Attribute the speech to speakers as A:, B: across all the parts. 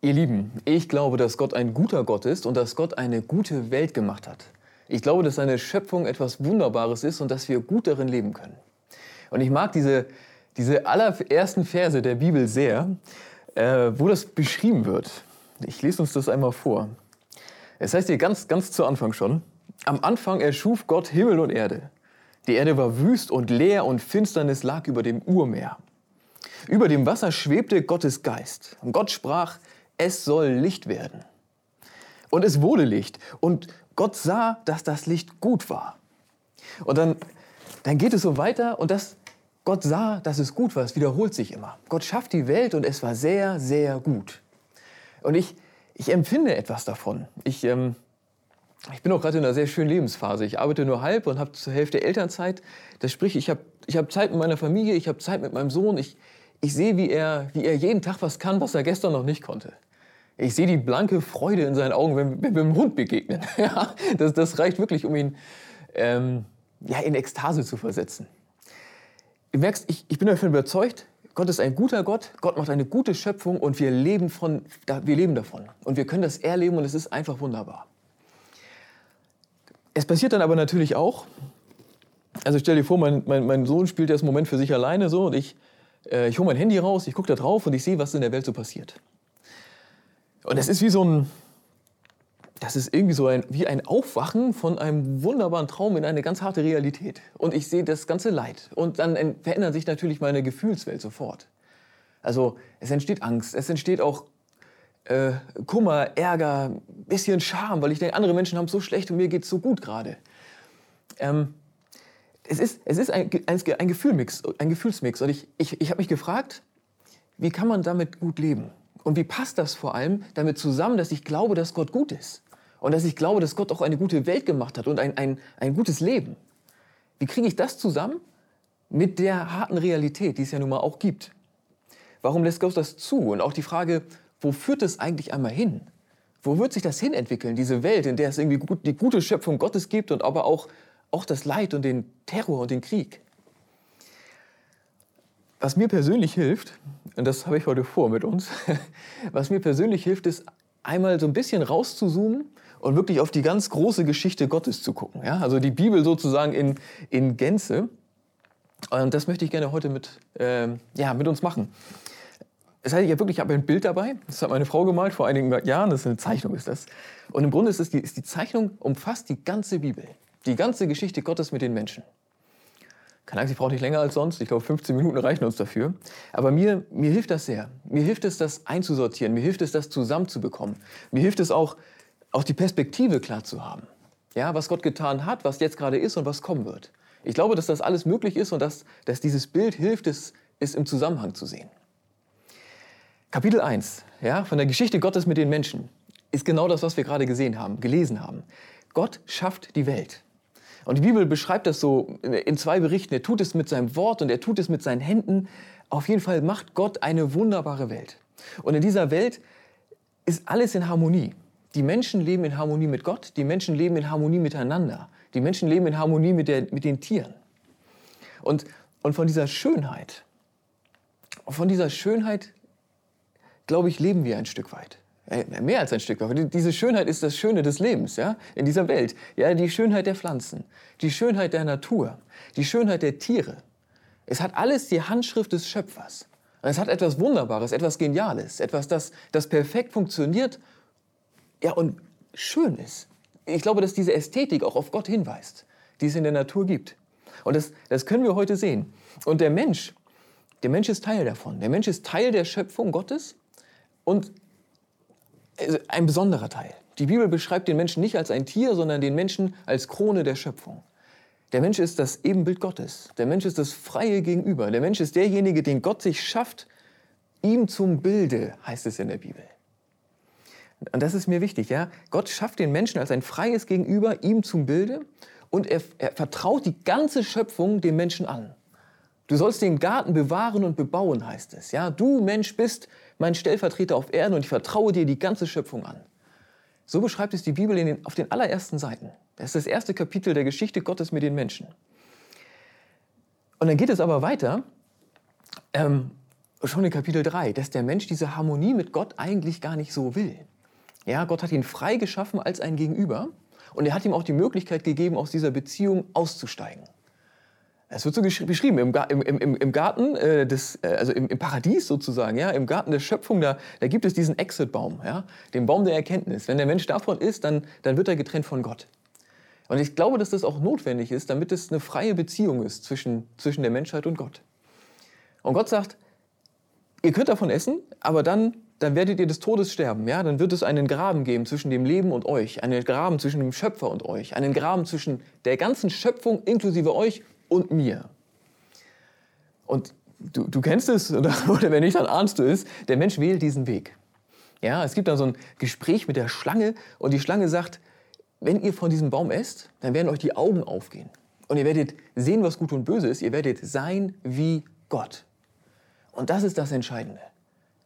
A: Ihr Lieben, ich glaube, dass Gott ein guter Gott ist und dass Gott eine gute Welt gemacht hat. Ich glaube, dass seine Schöpfung etwas Wunderbares ist und dass wir gut darin leben können. Und ich mag diese, diese allerersten Verse der Bibel sehr, äh, wo das beschrieben wird. Ich lese uns das einmal vor. Es heißt hier ganz, ganz zu Anfang schon, am Anfang erschuf Gott Himmel und Erde. Die Erde war wüst und leer und Finsternis lag über dem Urmeer. Über dem Wasser schwebte Gottes Geist. Und Gott sprach, es soll Licht werden. Und es wurde Licht. Und Gott sah, dass das Licht gut war. Und dann, dann geht es so weiter und das, Gott sah, dass es gut war. Es wiederholt sich immer. Gott schafft die Welt und es war sehr, sehr gut. Und ich, ich empfinde etwas davon. Ich, ähm, ich bin auch gerade in einer sehr schönen Lebensphase. Ich arbeite nur halb und habe zur Hälfte Elternzeit. Das sprich, ich habe ich hab Zeit mit meiner Familie, ich habe Zeit mit meinem Sohn. Ich, ich sehe, wie er, wie er jeden Tag was kann, was er gestern noch nicht konnte. Ich sehe die blanke Freude in seinen Augen, wenn, wenn wir dem Hund begegnen. das, das reicht wirklich, um ihn ähm, ja, in Ekstase zu versetzen. Du merkst, ich, ich bin davon überzeugt, Gott ist ein guter Gott, Gott macht eine gute Schöpfung und wir leben, von, wir leben davon. Und wir können das erleben und es ist einfach wunderbar. Es passiert dann aber natürlich auch, also stell dir vor, mein, mein, mein Sohn spielt jetzt einen Moment für sich alleine so und ich, äh, ich hole mein Handy raus, ich gucke da drauf und ich sehe, was in der Welt so passiert. Und es ist wie so ein, das ist irgendwie so ein, wie ein Aufwachen von einem wunderbaren Traum in eine ganz harte Realität. Und ich sehe das ganze Leid. Und dann verändert sich natürlich meine Gefühlswelt sofort. Also es entsteht Angst, es entsteht auch äh, Kummer, Ärger, bisschen Scham, weil ich denke, andere Menschen haben es so schlecht und mir geht es so gut gerade. Ähm, es ist, es ist ein, ein, ein, Gefühlmix, ein Gefühlsmix. Und ich, ich, ich habe mich gefragt, wie kann man damit gut leben? Und wie passt das vor allem damit zusammen, dass ich glaube, dass Gott gut ist? Und dass ich glaube, dass Gott auch eine gute Welt gemacht hat und ein, ein, ein gutes Leben. Wie kriege ich das zusammen mit der harten Realität, die es ja nun mal auch gibt? Warum lässt Gott das zu? Und auch die Frage, wo führt es eigentlich einmal hin? Wo wird sich das hin entwickeln, diese Welt, in der es irgendwie gut, die gute Schöpfung Gottes gibt und aber auch, auch das Leid und den Terror und den Krieg? Was mir persönlich hilft, und das habe ich heute vor mit uns, was mir persönlich hilft, ist einmal so ein bisschen rauszuzoomen und wirklich auf die ganz große Geschichte Gottes zu gucken. Ja? Also die Bibel sozusagen in, in Gänze. Und das möchte ich gerne heute mit, äh, ja, mit uns machen. Das heißt, ich habe wirklich hab ein Bild dabei. Das hat meine Frau gemalt vor einigen Jahren. Das ist eine Zeichnung, ist das. Und im Grunde ist, die, ist die Zeichnung umfasst die ganze Bibel, die ganze Geschichte Gottes mit den Menschen. Keine Angst, ich brauche nicht länger als sonst. Ich glaube, 15 Minuten reichen uns dafür. Aber mir, mir hilft das sehr. Mir hilft es, das einzusortieren. Mir hilft es, das zusammenzubekommen. Mir hilft es auch, auch die Perspektive klar zu haben. Ja, was Gott getan hat, was jetzt gerade ist und was kommen wird. Ich glaube, dass das alles möglich ist und dass, dass dieses Bild hilft, es, es im Zusammenhang zu sehen. Kapitel 1 ja, von der Geschichte Gottes mit den Menschen ist genau das, was wir gerade gesehen haben, gelesen haben. Gott schafft die Welt. Und die Bibel beschreibt das so in zwei Berichten. Er tut es mit seinem Wort und er tut es mit seinen Händen. Auf jeden Fall macht Gott eine wunderbare Welt. Und in dieser Welt ist alles in Harmonie. Die Menschen leben in Harmonie mit Gott, die Menschen leben in Harmonie miteinander, die Menschen leben in Harmonie mit, der, mit den Tieren. Und, und von dieser Schönheit, von dieser Schönheit, glaube ich, leben wir ein Stück weit. Äh, mehr als ein Stück weit. Diese Schönheit ist das Schöne des Lebens, ja, in dieser Welt. Ja, die Schönheit der Pflanzen, die Schönheit der Natur, die Schönheit der Tiere. Es hat alles die Handschrift des Schöpfers. Es hat etwas Wunderbares, etwas Geniales, etwas, das, das perfekt funktioniert, ja, und schön ist. Ich glaube, dass diese Ästhetik auch auf Gott hinweist, die es in der Natur gibt. Und das, das können wir heute sehen. Und der Mensch, der Mensch ist Teil davon. Der Mensch ist Teil der Schöpfung Gottes und ein besonderer Teil. Die Bibel beschreibt den Menschen nicht als ein Tier, sondern den Menschen als Krone der Schöpfung. Der Mensch ist das Ebenbild Gottes. Der Mensch ist das freie Gegenüber. Der Mensch ist derjenige, den Gott sich schafft, ihm zum Bilde, heißt es in der Bibel. Und das ist mir wichtig, ja. Gott schafft den Menschen als ein freies Gegenüber, ihm zum Bilde und er, er vertraut die ganze Schöpfung dem Menschen an. Du sollst den Garten bewahren und bebauen, heißt es. Ja, du Mensch bist mein Stellvertreter auf Erden und ich vertraue dir die ganze Schöpfung an. So beschreibt es die Bibel den, auf den allerersten Seiten. Das ist das erste Kapitel der Geschichte Gottes mit den Menschen. Und dann geht es aber weiter. Ähm, schon in Kapitel 3, dass der Mensch diese Harmonie mit Gott eigentlich gar nicht so will. Ja, Gott hat ihn frei geschaffen als ein Gegenüber und er hat ihm auch die Möglichkeit gegeben, aus dieser Beziehung auszusteigen. Es wird so beschrieben im, im, im Garten äh, des, äh, also im, im, Paradies sozusagen, ja, im Garten der Schöpfung, da, da gibt es diesen Exit-Baum, ja, den Baum der Erkenntnis. Wenn der Mensch davon ist, dann, dann wird er getrennt von Gott. Und ich glaube, dass das auch notwendig ist, damit es eine freie Beziehung ist zwischen, zwischen der Menschheit und Gott. Und Gott sagt, ihr könnt davon essen, aber dann, dann werdet ihr des Todes sterben. Ja? Dann wird es einen Graben geben zwischen dem Leben und euch, einen Graben zwischen dem Schöpfer und euch, einen Graben zwischen der ganzen Schöpfung inklusive euch und mir. Und du, du kennst es, oder, oder wenn nicht, dann ahnst du es, der Mensch wählt diesen Weg. Ja, es gibt dann so ein Gespräch mit der Schlange und die Schlange sagt, wenn ihr von diesem Baum esst, dann werden euch die Augen aufgehen. Und ihr werdet sehen, was gut und böse ist. Ihr werdet sein wie Gott. Und das ist das Entscheidende.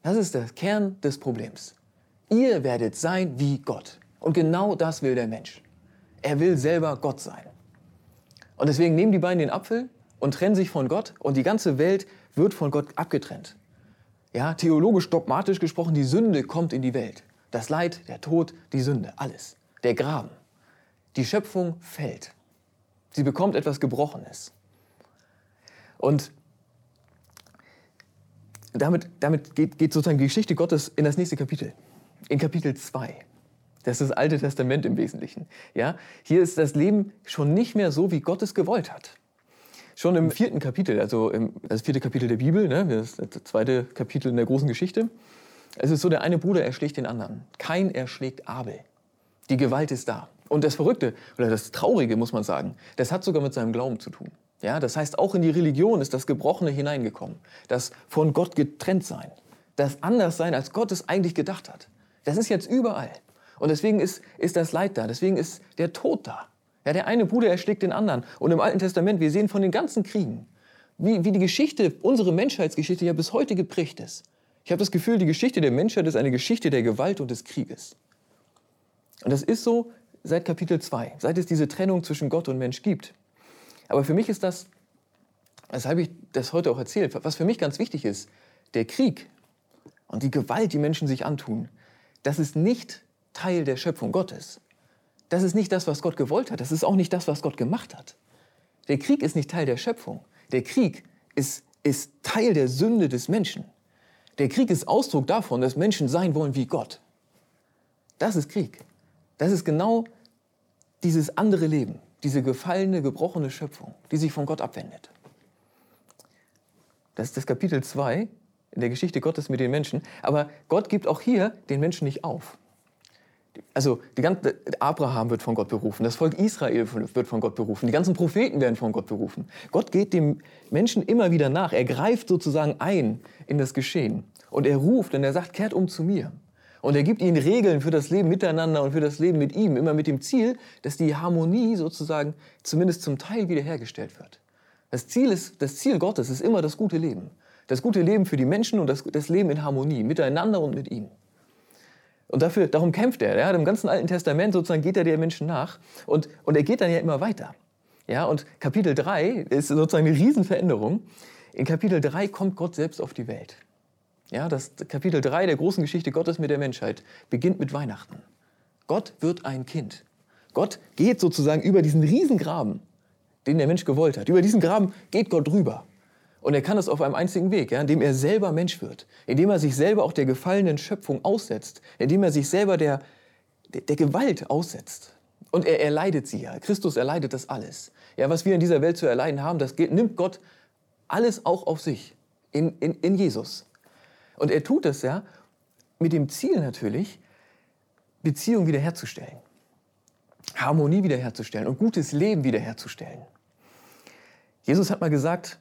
A: Das ist der Kern des Problems. Ihr werdet sein wie Gott. Und genau das will der Mensch. Er will selber Gott sein. Und deswegen nehmen die beiden den Apfel und trennen sich von Gott und die ganze Welt wird von Gott abgetrennt. Ja, theologisch dogmatisch gesprochen, die Sünde kommt in die Welt. Das Leid, der Tod, die Sünde, alles. Der Graben. Die Schöpfung fällt. Sie bekommt etwas Gebrochenes. Und damit, damit geht, geht sozusagen die Geschichte Gottes in das nächste Kapitel, in Kapitel 2. Das ist das Alte Testament im Wesentlichen. Ja? Hier ist das Leben schon nicht mehr so, wie Gott es gewollt hat. Schon im vierten Kapitel, also im, das vierte Kapitel der Bibel, ne, das, zweite Kapitel in der großen Geschichte, es ist so, der eine Bruder erschlägt den anderen. Kein erschlägt Abel. Die Gewalt ist da. Und das Verrückte, oder das Traurige, muss man sagen, das hat sogar mit seinem Glauben zu tun. Ja, das heißt, auch in die Religion ist das Gebrochene hineingekommen. Das von Gott getrennt sein. Das anders sein, als Gott es eigentlich gedacht hat. Das ist jetzt überall. Und deswegen ist, ist das Leid da. Deswegen ist der Tod da. Ja, der eine Bruder erschlägt den anderen. Und im Alten Testament, wir sehen von den ganzen Kriegen, wie, wie die Geschichte, unsere Menschheitsgeschichte ja bis heute geprägt ist. Ich habe das Gefühl, die Geschichte der Menschheit ist eine Geschichte der Gewalt und des Krieges. Und das ist so seit Kapitel 2, seit es diese Trennung zwischen Gott und Mensch gibt. Aber für mich ist das, weshalb ich das heute auch erzählt, was für mich ganz wichtig ist, der Krieg und die Gewalt, die Menschen sich antun, das ist nicht Teil der Schöpfung Gottes. Das ist nicht das, was Gott gewollt hat. Das ist auch nicht das, was Gott gemacht hat. Der Krieg ist nicht Teil der Schöpfung. Der Krieg ist, ist Teil der Sünde des Menschen. Der Krieg ist Ausdruck davon, dass Menschen sein wollen wie Gott. Das ist Krieg. Das ist genau dieses andere Leben diese gefallene, gebrochene Schöpfung, die sich von Gott abwendet. Das ist das Kapitel 2 in der Geschichte Gottes mit den Menschen. Aber Gott gibt auch hier den Menschen nicht auf. Also die ganze, Abraham wird von Gott berufen, das Volk Israel wird von Gott berufen, die ganzen Propheten werden von Gott berufen. Gott geht dem Menschen immer wieder nach. Er greift sozusagen ein in das Geschehen. Und er ruft und er sagt, kehrt um zu mir. Und er gibt ihnen Regeln für das Leben miteinander und für das Leben mit ihm, immer mit dem Ziel, dass die Harmonie sozusagen zumindest zum Teil wiederhergestellt wird. Das Ziel, ist, das Ziel Gottes ist immer das gute Leben. Das gute Leben für die Menschen und das, das Leben in Harmonie, miteinander und mit ihm. Und dafür, darum kämpft er. Ja? Im ganzen Alten Testament sozusagen geht er den Menschen nach und, und er geht dann ja immer weiter. Ja? Und Kapitel 3 ist sozusagen eine Riesenveränderung. In Kapitel 3 kommt Gott selbst auf die Welt. Ja, das Kapitel 3 der großen Geschichte Gottes mit der Menschheit beginnt mit Weihnachten. Gott wird ein Kind. Gott geht sozusagen über diesen Riesengraben, den der Mensch gewollt hat. Über diesen Graben geht Gott drüber. Und er kann das auf einem einzigen Weg, ja, indem er selber Mensch wird, indem er sich selber auch der gefallenen Schöpfung aussetzt, indem er sich selber der, der, der Gewalt aussetzt. Und er erleidet sie ja. Christus erleidet das alles. Ja, was wir in dieser Welt zu erleiden haben, das geht, nimmt Gott alles auch auf sich in, in, in Jesus. Und er tut es ja mit dem Ziel natürlich, Beziehung wiederherzustellen, Harmonie wiederherzustellen und gutes Leben wiederherzustellen. Jesus hat mal gesagt,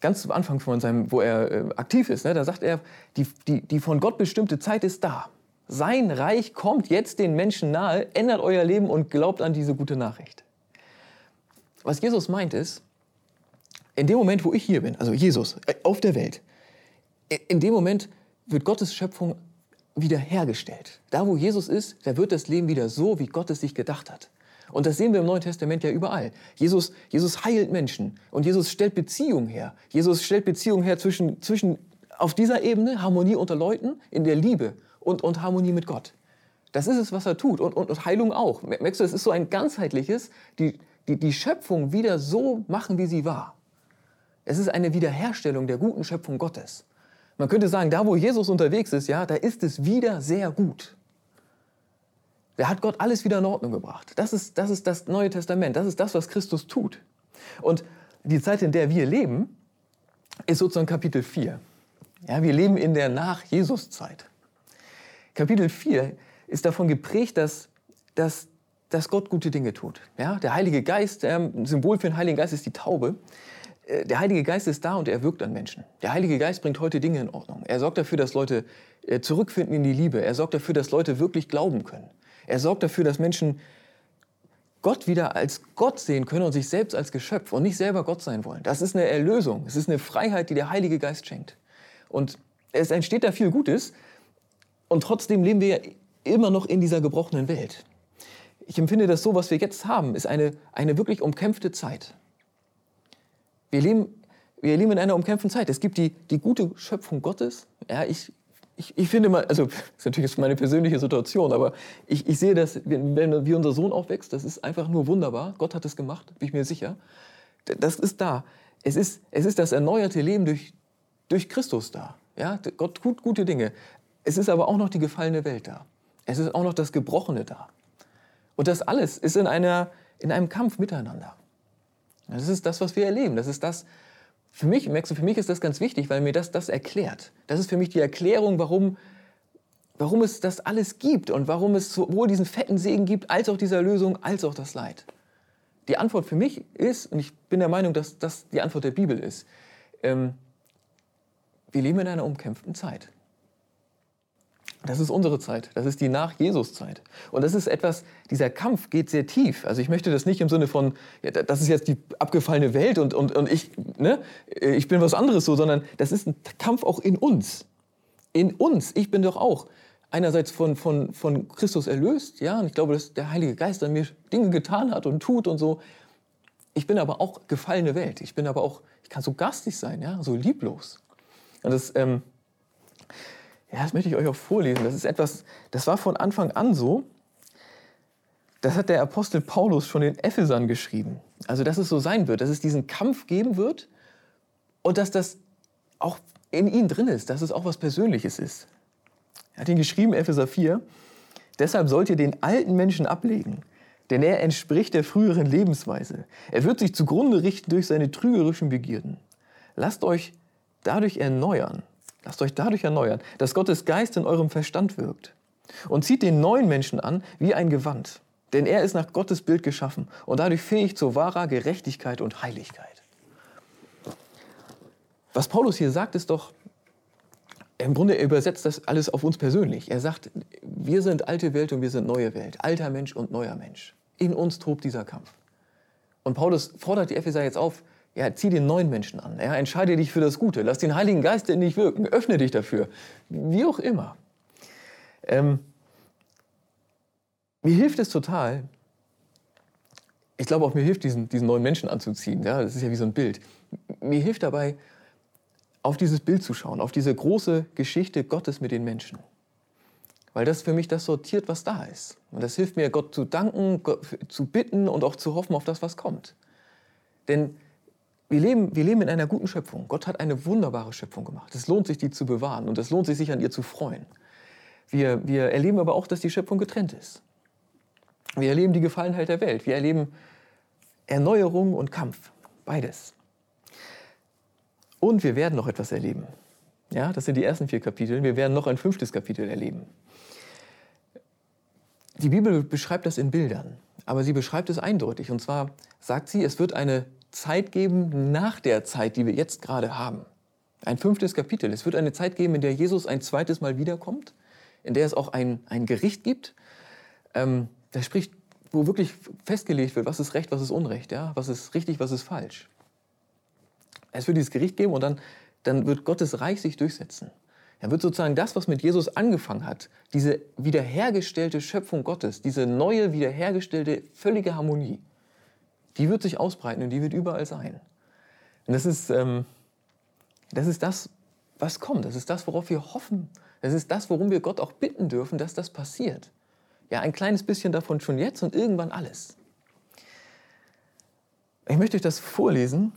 A: ganz am Anfang von seinem, wo er äh, aktiv ist, ne, da sagt er, die, die, die von Gott bestimmte Zeit ist da. Sein Reich kommt jetzt den Menschen nahe, ändert euer Leben und glaubt an diese gute Nachricht. Was Jesus meint ist, in dem Moment, wo ich hier bin, also Jesus, äh, auf der Welt, in dem Moment wird Gottes Schöpfung wiederhergestellt. Da, wo Jesus ist, da wird das Leben wieder so, wie Gott es sich gedacht hat. Und das sehen wir im Neuen Testament ja überall. Jesus, Jesus heilt Menschen und Jesus stellt Beziehung her. Jesus stellt Beziehung her zwischen, zwischen auf dieser Ebene Harmonie unter Leuten, in der Liebe und, und Harmonie mit Gott. Das ist es, was er tut. Und, und, und Heilung auch. Merkst du, es ist so ein ganzheitliches, die, die, die Schöpfung wieder so machen, wie sie war. Es ist eine Wiederherstellung der guten Schöpfung Gottes. Man könnte sagen, da wo Jesus unterwegs ist, ja, da ist es wieder sehr gut. Da hat Gott alles wieder in Ordnung gebracht. Das ist, das ist das Neue Testament. Das ist das, was Christus tut. Und die Zeit, in der wir leben, ist sozusagen Kapitel 4. Ja, wir leben in der Nach-Jesus-Zeit. Kapitel 4 ist davon geprägt, dass, dass, dass Gott gute Dinge tut. Ja, der Heilige Geist, ein Symbol für den Heiligen Geist ist die Taube. Äh, der Heilige Geist ist da und er wirkt an Menschen. Der Heilige Geist bringt heute Dinge in Ordnung. Er sorgt dafür, dass Leute äh, zurückfinden in die Liebe. Er sorgt dafür, dass Leute wirklich glauben können. Er sorgt dafür, dass Menschen Gott wieder als Gott sehen können und sich selbst als Geschöpf und nicht selber Gott sein wollen. Das ist eine Erlösung. Es ist eine Freiheit, die der Heilige Geist schenkt. Und es entsteht da viel Gutes. Und trotzdem leben wir immer noch in dieser gebrochenen Welt. Ich empfinde das so, was wir jetzt haben, ist eine, eine wirklich umkämpfte Zeit. Wir leben, wir leben in einer umkämpften Zeit. Es gibt die, die gute Schöpfung Gottes. Ja, ich, ich, ich finde mal, also das ist natürlich meine persönliche Situation, aber ich, ich sehe das, wenn, wenn wie unser Sohn aufwächst, das ist einfach nur wunderbar. Gott hat es gemacht, bin ich mir sicher. Das ist da. Es ist, es ist das erneuerte Leben durch, durch Christus da. Ja, Gott tut gute Dinge. Es ist aber auch noch die gefallene Welt da. Es ist auch noch das Gebrochene da. Und das alles ist in, einer, in einem Kampf miteinander. Das ist das, was wir erleben. Das ist das, für mich, merkst du, für mich ist das ganz wichtig, weil mir das das erklärt. Das ist für mich die Erklärung, warum, warum es das alles gibt und warum es sowohl diesen fetten Segen gibt, als auch diese Erlösung, als auch das Leid. Die Antwort für mich ist, und ich bin der Meinung, dass das die Antwort der Bibel ist, ähm, wir leben in einer umkämpften Zeit. Das ist unsere Zeit. Das ist die Nach-Jesus-Zeit. Und das ist etwas, dieser Kampf geht sehr tief. Also ich möchte das nicht im Sinne von, ja, das ist jetzt die abgefallene Welt und, und, und ich, ne, ich bin was anderes so, sondern das ist ein Kampf auch in uns. In uns. Ich bin doch auch einerseits von, von, von Christus erlöst, ja, und ich glaube, dass der Heilige Geist an mir Dinge getan hat und tut und so. Ich bin aber auch gefallene Welt. Ich bin aber auch, ich kann so garstig sein, ja, so lieblos. Und das, ähm, ja, das möchte ich euch auch vorlesen. Das ist etwas, das war von Anfang an so. Das hat der Apostel Paulus schon in Ephesern geschrieben. Also, dass es so sein wird, dass es diesen Kampf geben wird und dass das auch in ihm drin ist, dass es auch was Persönliches ist. Er hat ihn geschrieben, Epheser 4. Deshalb sollt ihr den alten Menschen ablegen, denn er entspricht der früheren Lebensweise. Er wird sich zugrunde richten durch seine trügerischen Begierden. Lasst euch dadurch erneuern Lasst euch dadurch erneuern, dass Gottes Geist in eurem Verstand wirkt. Und zieht den neuen Menschen an wie ein Gewand. Denn er ist nach Gottes Bild geschaffen und dadurch fähig zu wahrer Gerechtigkeit und Heiligkeit. Was Paulus hier sagt, ist doch, im Grunde übersetzt das alles auf uns persönlich. Er sagt, wir sind alte Welt und wir sind neue Welt. Alter Mensch und neuer Mensch. In uns tobt dieser Kampf. Und Paulus fordert die Epheser jetzt auf, ja, zieh den neuen Menschen an. Ja, entscheide dich für das Gute. Lass den Heiligen Geist in dich wirken. Öffne dich dafür. Wie auch immer. Ähm, mir hilft es total. Ich glaube auch, mir hilft, diesen, diesen neuen Menschen anzuziehen. Ja, das ist ja wie so ein Bild. Mir hilft dabei, auf dieses Bild zu schauen, auf diese große Geschichte Gottes mit den Menschen. Weil das für mich das sortiert, was da ist. Und das hilft mir, Gott zu danken, Gott zu bitten und auch zu hoffen auf das, was kommt. Denn wir leben, wir leben in einer guten Schöpfung. Gott hat eine wunderbare Schöpfung gemacht. Es lohnt sich, die zu bewahren und es lohnt sich, sich an ihr zu freuen. Wir, wir erleben aber auch, dass die Schöpfung getrennt ist. Wir erleben die Gefallenheit der Welt. Wir erleben Erneuerung und Kampf. Beides. Und wir werden noch etwas erleben. Ja, das sind die ersten vier Kapitel. Wir werden noch ein fünftes Kapitel erleben. Die Bibel beschreibt das in Bildern, aber sie beschreibt es eindeutig. Und zwar sagt sie, es wird eine Zeit geben nach der Zeit, die wir jetzt gerade haben. Ein fünftes Kapitel. Es wird eine Zeit geben, in der Jesus ein zweites Mal wiederkommt, in der es auch ein, ein Gericht gibt. Ähm, das spricht, wo wirklich festgelegt wird, was ist Recht, was ist Unrecht, ja? was ist richtig, was ist falsch. Es wird dieses Gericht geben und dann, dann wird Gottes Reich sich durchsetzen. Dann wird sozusagen das, was mit Jesus angefangen hat, diese wiederhergestellte Schöpfung Gottes, diese neue, wiederhergestellte, völlige Harmonie, die wird sich ausbreiten und die wird überall sein. Und das ist, ähm, das, ist das, was kommt. Das ist das, worauf wir hoffen. Das ist das, worum wir Gott auch bitten dürfen, dass das passiert. Ja, ein kleines bisschen davon schon jetzt und irgendwann alles. Ich möchte euch das vorlesen,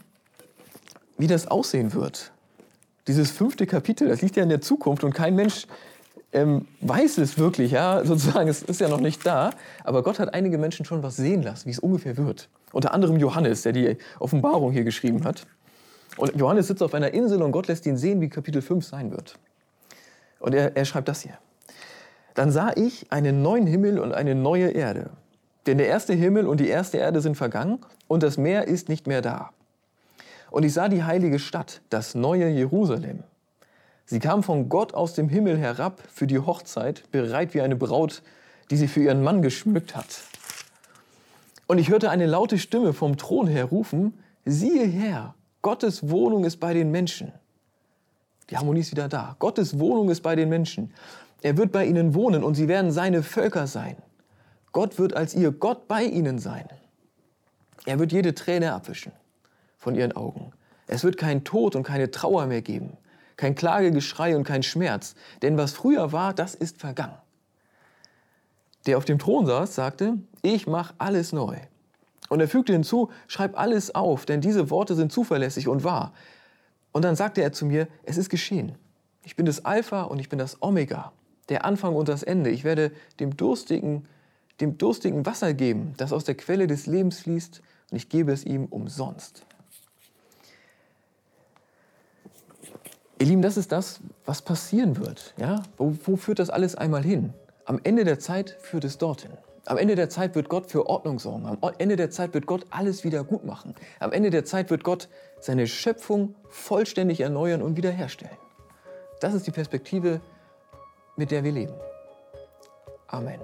A: wie das aussehen wird. Dieses fünfte Kapitel, das liegt ja in der Zukunft und kein Mensch ähm, weiß es wirklich, ja, sozusagen, es ist ja noch nicht da, aber Gott hat einige Menschen schon was sehen lassen, wie es ungefähr wird. Unter anderem Johannes, der die Offenbarung hier geschrieben hat. Und Johannes sitzt auf einer Insel und Gott lässt ihn sehen, wie Kapitel 5 sein wird. Und er, er schreibt das hier. Dann sah ich einen neuen Himmel und eine neue Erde. Denn der erste Himmel und die erste Erde sind vergangen und das Meer ist nicht mehr da. Und ich sah die heilige Stadt, das neue Jerusalem. Sie kam von Gott aus dem Himmel herab für die Hochzeit, bereit wie eine Braut, die sie für ihren Mann geschmückt hat. Und ich hörte eine laute Stimme vom Thron her rufen, siehe her, Gottes Wohnung ist bei den Menschen. Die Harmonie ist wieder da. Gottes Wohnung ist bei den Menschen. Er wird bei ihnen wohnen und sie werden seine Völker sein. Gott wird als ihr Gott bei ihnen sein. Er wird jede Träne abwischen von ihren Augen. Es wird keinen Tod und keine Trauer mehr geben, kein Klagegeschrei und kein Schmerz, denn was früher war, das ist vergangen. Der auf dem Thron saß, sagte, ich mache alles neu. Und er fügte hinzu, schreib alles auf, denn diese Worte sind zuverlässig und wahr. Und dann sagte er zu mir, es ist geschehen. Ich bin das Alpha und ich bin das Omega, der Anfang und das Ende. Ich werde dem Durstigen, dem Durstigen Wasser geben, das aus der Quelle des Lebens fließt, und ich gebe es ihm umsonst. Ihr Lieben, das ist das, was passieren wird. Ja? Wo, wo führt das alles einmal hin? Am Ende der Zeit führt es dorthin. Am Ende der Zeit wird Gott für Ordnung sorgen. Am Ende der Zeit wird Gott alles wieder gut machen. Am Ende der Zeit wird Gott seine Schöpfung vollständig erneuern und wiederherstellen. Das ist die Perspektive, mit der wir leben. Amen.